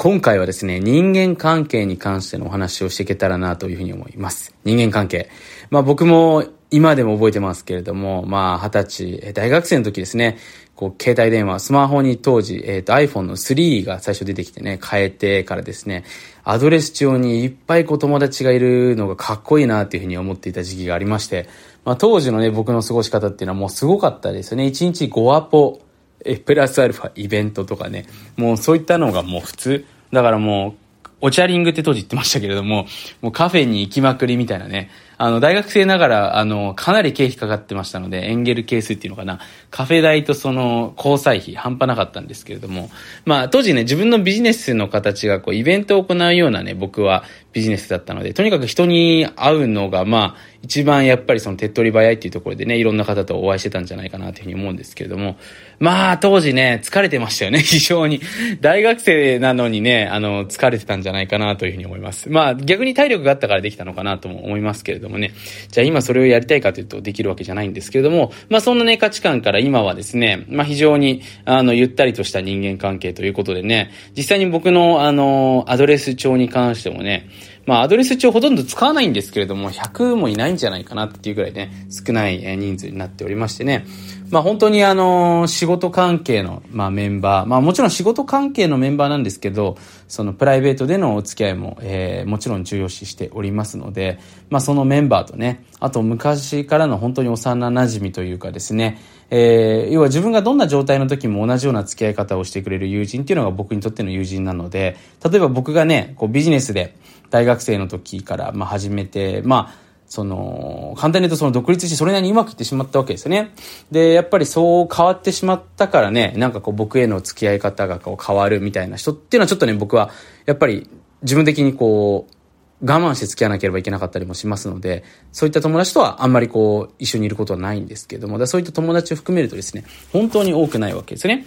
今回はですね、人間関係に関してのお話をしていけたらなというふうに思います。人間関係。まあ僕も今でも覚えてますけれども、まあ二十歳、大学生の時ですね、こう携帯電話、スマホに当時、えっ、ー、と iPhone の3が最初出てきてね、変えてからですね、アドレス帳にいっぱいこう友達がいるのがかっこいいなっていうふうに思っていた時期がありまして、まあ当時のね、僕の過ごし方っていうのはもうすごかったですよね。1日5アポ、え、プラスアルファイベントとかね、もうそういったのがもう普通。だからもう、おチャリングって当時言ってましたけれども、もうカフェに行きまくりみたいなね。あの、大学生ながら、あの、かなり経費かかってましたので、エンゲル係数っていうのかな。カフェ代とその、交際費、半端なかったんですけれども。まあ、当時ね、自分のビジネスの形が、こう、イベントを行うようなね、僕はビジネスだったので、とにかく人に会うのが、まあ、一番やっぱりその手っ取り早いっていうところでね、いろんな方とお会いしてたんじゃないかなというふうに思うんですけれども、まあ当時ね、疲れてましたよね、非常に。大学生なのにね、あの、疲れてたんじゃないかなというふうに思います。まあ逆に体力があったからできたのかなとも思いますけれどももね、じゃあ今それをやりたいかというとできるわけじゃないんですけれども、まあそんなね、価値観から今はですね、まあ非常に、あの、ゆったりとした人間関係ということでね、実際に僕のあの、アドレス帳に関してもね、まあ、アドレス帳ほとんど使わないんですけれども、100もいないんじゃないかなっていうぐらいね、少ない人数になっておりましてね。まあ、本当にあの、仕事関係の、まあ、メンバー、まあ、もちろん仕事関係のメンバーなんですけど、そのプライベートでのお付き合いも、えー、もちろん重要視しておりますので、まあ、そのメンバーとね、あと昔からの本当に幼馴染というかですね、えー、要は自分がどんな状態の時も同じような付き合い方をしてくれる友人っていうのが僕にとっての友人なので、例えば僕がね、こうビジネスで大学生の時から、まあ、始めて、まあ、その、簡単に言うとその独立してそれなりにうまくいってしまったわけですよね。で、やっぱりそう変わってしまったからね、なんかこう僕への付き合い方がこう変わるみたいな人っていうのはちょっとね、僕はやっぱり自分的にこう、我慢して付き合わなければいけなかったりもしますので、そういった友達とはあんまりこう、一緒にいることはないんですけども、だそういった友達を含めるとですね、本当に多くないわけですね。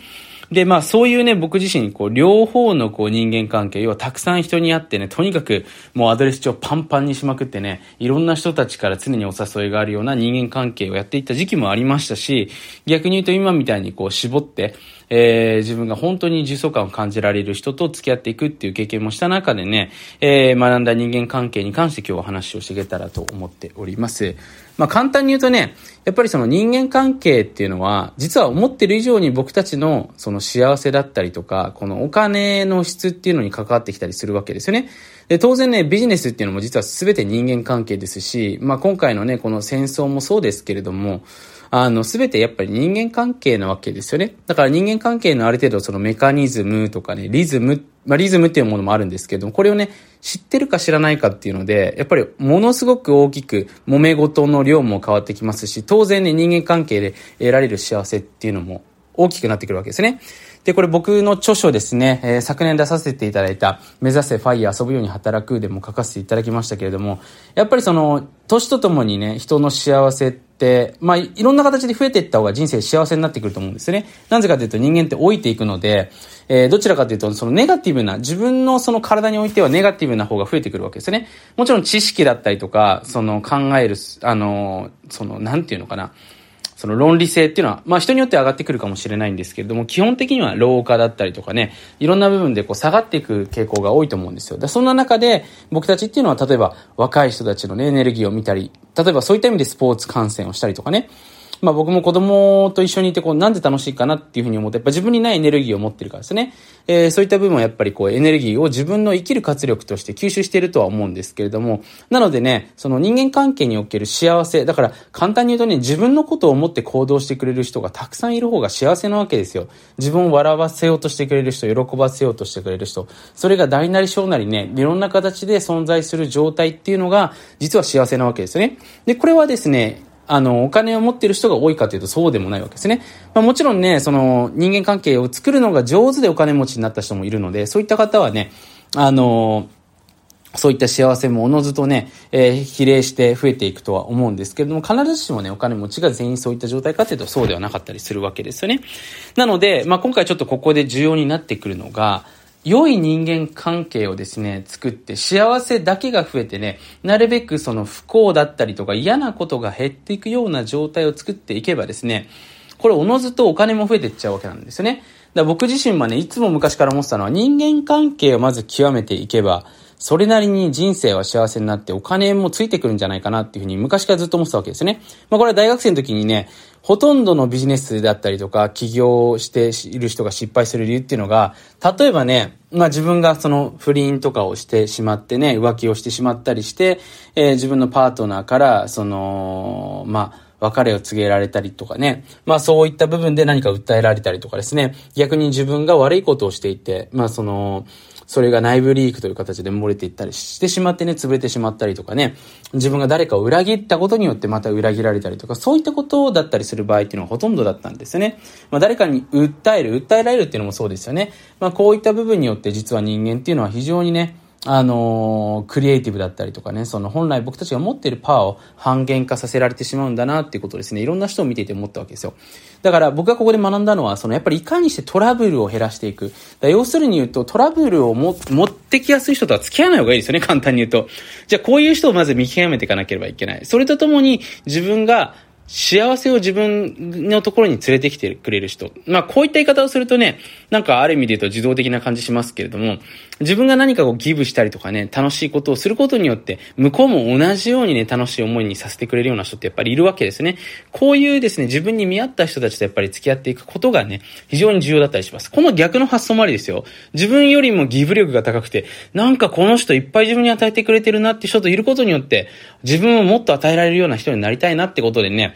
で、まあそういうね、僕自身、こう、両方のこう人間関係、要はたくさん人に会ってね、とにかくもうアドレス帳パンパンにしまくってね、いろんな人たちから常にお誘いがあるような人間関係をやっていった時期もありましたし、逆に言うと今みたいにこう絞って、えー、自分が本当に重層感を感じられる人と付き合っていくっていう経験もした中でね、えー、学んだ人間関係に関して今日は話をしていけたらと思っております。まあ簡単に言うとね、やっぱりその人間関係っていうのは、実は思ってる以上に僕たちのその幸せだったりとか、このお金の質っていうのに関わってきたりするわけですよね。で、当然ね、ビジネスっていうのも実は全て人間関係ですし、まあ今回のね、この戦争もそうですけれども、あの、すべてやっぱり人間関係なわけですよね。だから人間関係のある程度そのメカニズムとかね、リズム、まあリズムっていうものもあるんですけども、これをね、知ってるか知らないかっていうので、やっぱりものすごく大きく揉め事の量も変わってきますし、当然ね、人間関係で得られる幸せっていうのも大きくなってくるわけですね。で、これ僕の著書ですね、えー、昨年出させていただいた、目指せファイヤー遊ぶように働くでも書かせていただきましたけれども、やっぱりその、年とともにね、人の幸せって、まあ、いろんな形で増えていった方が人生幸せになってくると思うんですね。なぜかというと人間って老いていくので、えー、どちらかというと、そのネガティブな、自分のその体においてはネガティブな方が増えてくるわけですね。もちろん知識だったりとか、その考える、あの、その、なんていうのかな。その論理性っていうのは、まあ人によって上がってくるかもしれないんですけれども、基本的には老化だったりとかね、いろんな部分でこう下がっていく傾向が多いと思うんですよ。でそんな中で、僕たちっていうのは例えば若い人たちのね、エネルギーを見たり、例えばそういった意味でスポーツ観戦をしたりとかね、まあ僕も子供と一緒にいてこうなんで楽しいかなっていうふうに思って、やっぱ自分にないエネルギーを持ってるからですね。えー、そういった部分はやっぱりこうエネルギーを自分の生きる活力として吸収しているとは思うんですけれども、なのでね、その人間関係における幸せ、だから簡単に言うとね、自分のことを思って行動してくれる人がたくさんいる方が幸せなわけですよ。自分を笑わせようとしてくれる人、喜ばせようとしてくれる人、それが大なり小なりね、いろんな形で存在する状態っていうのが、実は幸せなわけですよね。で、これはですね、あの、お金を持ってる人が多いかというとそうでもないわけですね。まあ、もちろんね、その人間関係を作るのが上手でお金持ちになった人もいるので、そういった方はね、あの、そういった幸せもおのずとね、えー、比例して増えていくとは思うんですけれども、必ずしもね、お金持ちが全員そういった状態かというとそうではなかったりするわけですよね。なので、まあ、今回ちょっとここで重要になってくるのが、良い人間関係をですね、作って幸せだけが増えてね、なるべくその不幸だったりとか嫌なことが減っていくような状態を作っていけばですね、これおのずとお金も増えていっちゃうわけなんですよね。だ僕自身もね、いつも昔から思ってたのは人間関係をまず極めていけば、それなりに人生は幸せになってお金もついてくるんじゃないかなっていうふうに昔からずっと思ってたわけですね。まあこれは大学生の時にね、ほとんどのビジネスだったりとか、起業している人が失敗する理由っていうのが、例えばね、まあ自分がその不倫とかをしてしまってね、浮気をしてしまったりして、えー、自分のパートナーから、その、まあ、別れを告げられたりとかね。まあそういった部分で何か訴えられたりとかですね。逆に自分が悪いことをしていて、まあその、それが内部リークという形で漏れていったりしてしまってね、潰れてしまったりとかね、自分が誰かを裏切ったことによってまた裏切られたりとか、そういったことだったりする場合っていうのはほとんどだったんですよね。まあ誰かに訴える、訴えられるっていうのもそうですよね。まあこういった部分によって実は人間っていうのは非常にね、あのー、クリエイティブだったりとかね、その本来僕たちが持っているパワーを半減化させられてしまうんだなっていうことですね、いろんな人を見ていて思ったわけですよ。だから僕がここで学んだのは、そのやっぱりいかにしてトラブルを減らしていく。要するに言うと、トラブルをも持ってきやすい人とは付き合わない方がいいですよね、簡単に言うと。じゃあこういう人をまず見極めていかなければいけない。それとともに自分が幸せを自分のところに連れてきてくれる人。まあ、こういった言い方をするとね、なんかある意味で言うと自動的な感じしますけれども、自分が何かこうギブしたりとかね、楽しいことをすることによって、向こうも同じようにね、楽しい思いにさせてくれるような人ってやっぱりいるわけですね。こういうですね、自分に見合った人たちとやっぱり付き合っていくことがね、非常に重要だったりします。この逆の発想もありですよ。自分よりもギブ力が高くて、なんかこの人いっぱい自分に与えてくれてるなって人といることによって、自分をもっと与えられるような人になりたいなってことでね、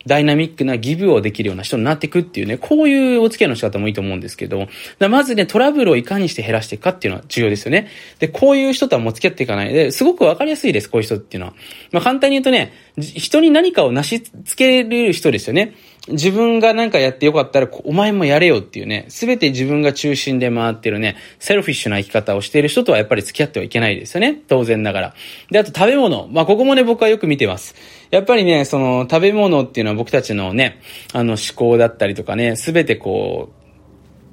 ダイナミックなギブをできるような人になっていくっていうね、こういうお付き合いの仕方もいいと思うんですけど、まずね、トラブルをいかにして減らしていくかっていうのは重要ですよね。で、こういう人とはもう付き合っていかないで、すごくわかりやすいです、こういう人っていうのは。まあ簡単に言うとね、人に何かを成し付ける人ですよね。自分が何かやってよかったら、お前もやれよっていうね、すべて自分が中心で回ってるね、セルフィッシュな生き方をしている人とはやっぱり付き合ってはいけないですよね。当然ながら。で、あと食べ物。まあ、ここもね、僕はよく見てます。やっぱりね、その、食べ物っていうのは僕たちのね、あの、思考だったりとかね、すべてこう、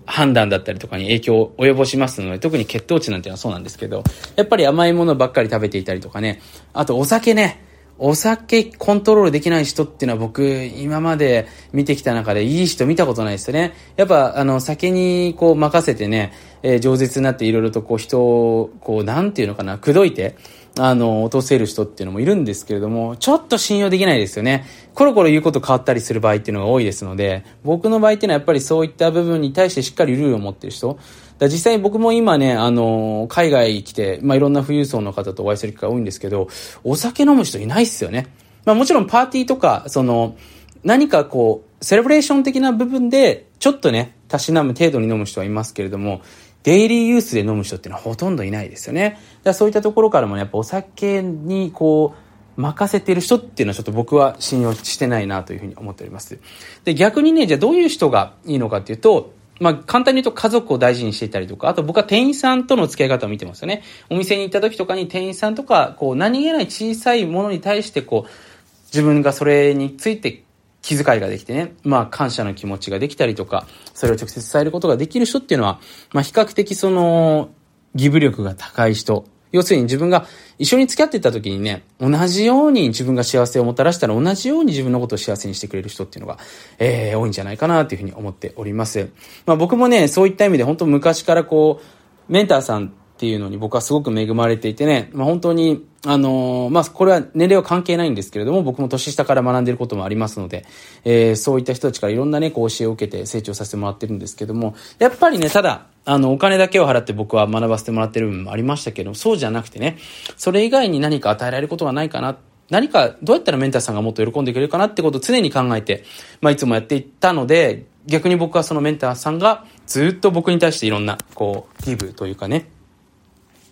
判断だったりとかに影響を及ぼしますので、特に血糖値なんていうのはそうなんですけど、やっぱり甘いものばっかり食べていたりとかね、あとお酒ね、お酒コントロールできない人っていうのは僕、今まで見てきた中でいい人見たことないですよね。やっぱ、あの、酒にこう任せてね、えー、饒舌になっていろいろとこう人を、こう、なんていうのかな、口説いて、あの、落とせる人っていうのもいるんですけれども、ちょっと信用できないですよね。コロコロ言うこと変わったりする場合っていうのが多いですので、僕の場合っていうのはやっぱりそういった部分に対してしっかりルールを持ってる人、だ実際に僕も今ね、あの、海外来て、まあ、いろんな富裕層の方とお会いする機会多いんですけど、お酒飲む人いないっすよね。まあ、もちろんパーティーとか、その、何かこう、セレブレーション的な部分で、ちょっとね、たしなむ程度に飲む人はいますけれども、デイリーユースで飲む人っていうのはほとんどいないですよね。だそういったところからもね、やっぱお酒にこう、任せてる人っていうのはちょっと僕は信用してないなというふうに思っております。で、逆にね、じゃあどういう人がいいのかっていうと、まあ、簡単に言うと家族を大事にしていたりとか、あと僕は店員さんとの付き合い方を見てますよね。お店に行った時とかに店員さんとか、こう、何気ない小さいものに対して、こう、自分がそれについて気遣いができてね、まあ感謝の気持ちができたりとか、それを直接伝えることができる人っていうのは、まあ比較的その、義務力が高い人。要するに自分が一緒に付き合ってた時にね、同じように自分が幸せをもたらしたら同じように自分のことを幸せにしてくれる人っていうのが、えー、多いんじゃないかなというふうに思っております。まあ僕もね、そういった意味で本当昔からこう、メンターさんっていうのに僕はすごく恵まれていてね、まあ、本当に、あのー、まあ、これは年齢は関係ないんですけれども、僕も年下から学んでいることもありますので、えー、そういった人たちからいろんなね、こう教えを受けて成長させてもらってるんですけども、やっぱりね、ただ、あの、お金だけを払って僕は学ばせてもらってる部分もありましたけど、そうじゃなくてね、それ以外に何か与えられることはないかな。何か、どうやったらメンターさんがもっと喜んでくれるかなってことを常に考えて、まあ、いつもやっていったので、逆に僕はそのメンターさんがずっと僕に対していろんな、こう、ギブというかね、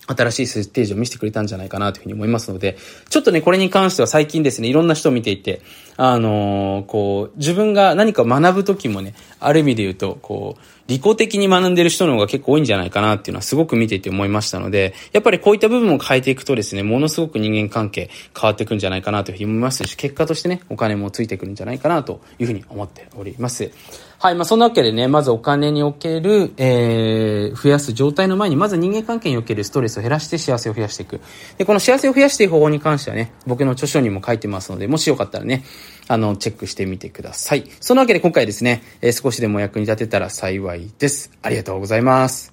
新しいステージを見せてくれたんじゃないかなというふうに思いますので、ちょっとね、これに関しては最近ですね、いろんな人を見ていて、あのー、こう、自分が何か学ぶときもね、ある意味で言うと、こう、利己的に学んでる人の方が結構多いんじゃないかなっていうのはすごく見ていて思いましたので、やっぱりこういった部分を変えていくとですね、ものすごく人間関係変わっていくんじゃないかなというふうに思いますし、結果としてね、お金もついてくるんじゃないかなというふうに思っております。はい、まあそんなわけでね、まずお金における、えー、増やす状態の前に、まず人間関係におけるストレスを減らして幸せを増やしていく。で、この幸せを増やしていく方法に関してはね、僕の著書にも書いてますので、もしよかったらね、あの、チェックしてみてください。そのわけで今回ですね、えー、少しでも役に立てたら幸いです。ありがとうございます。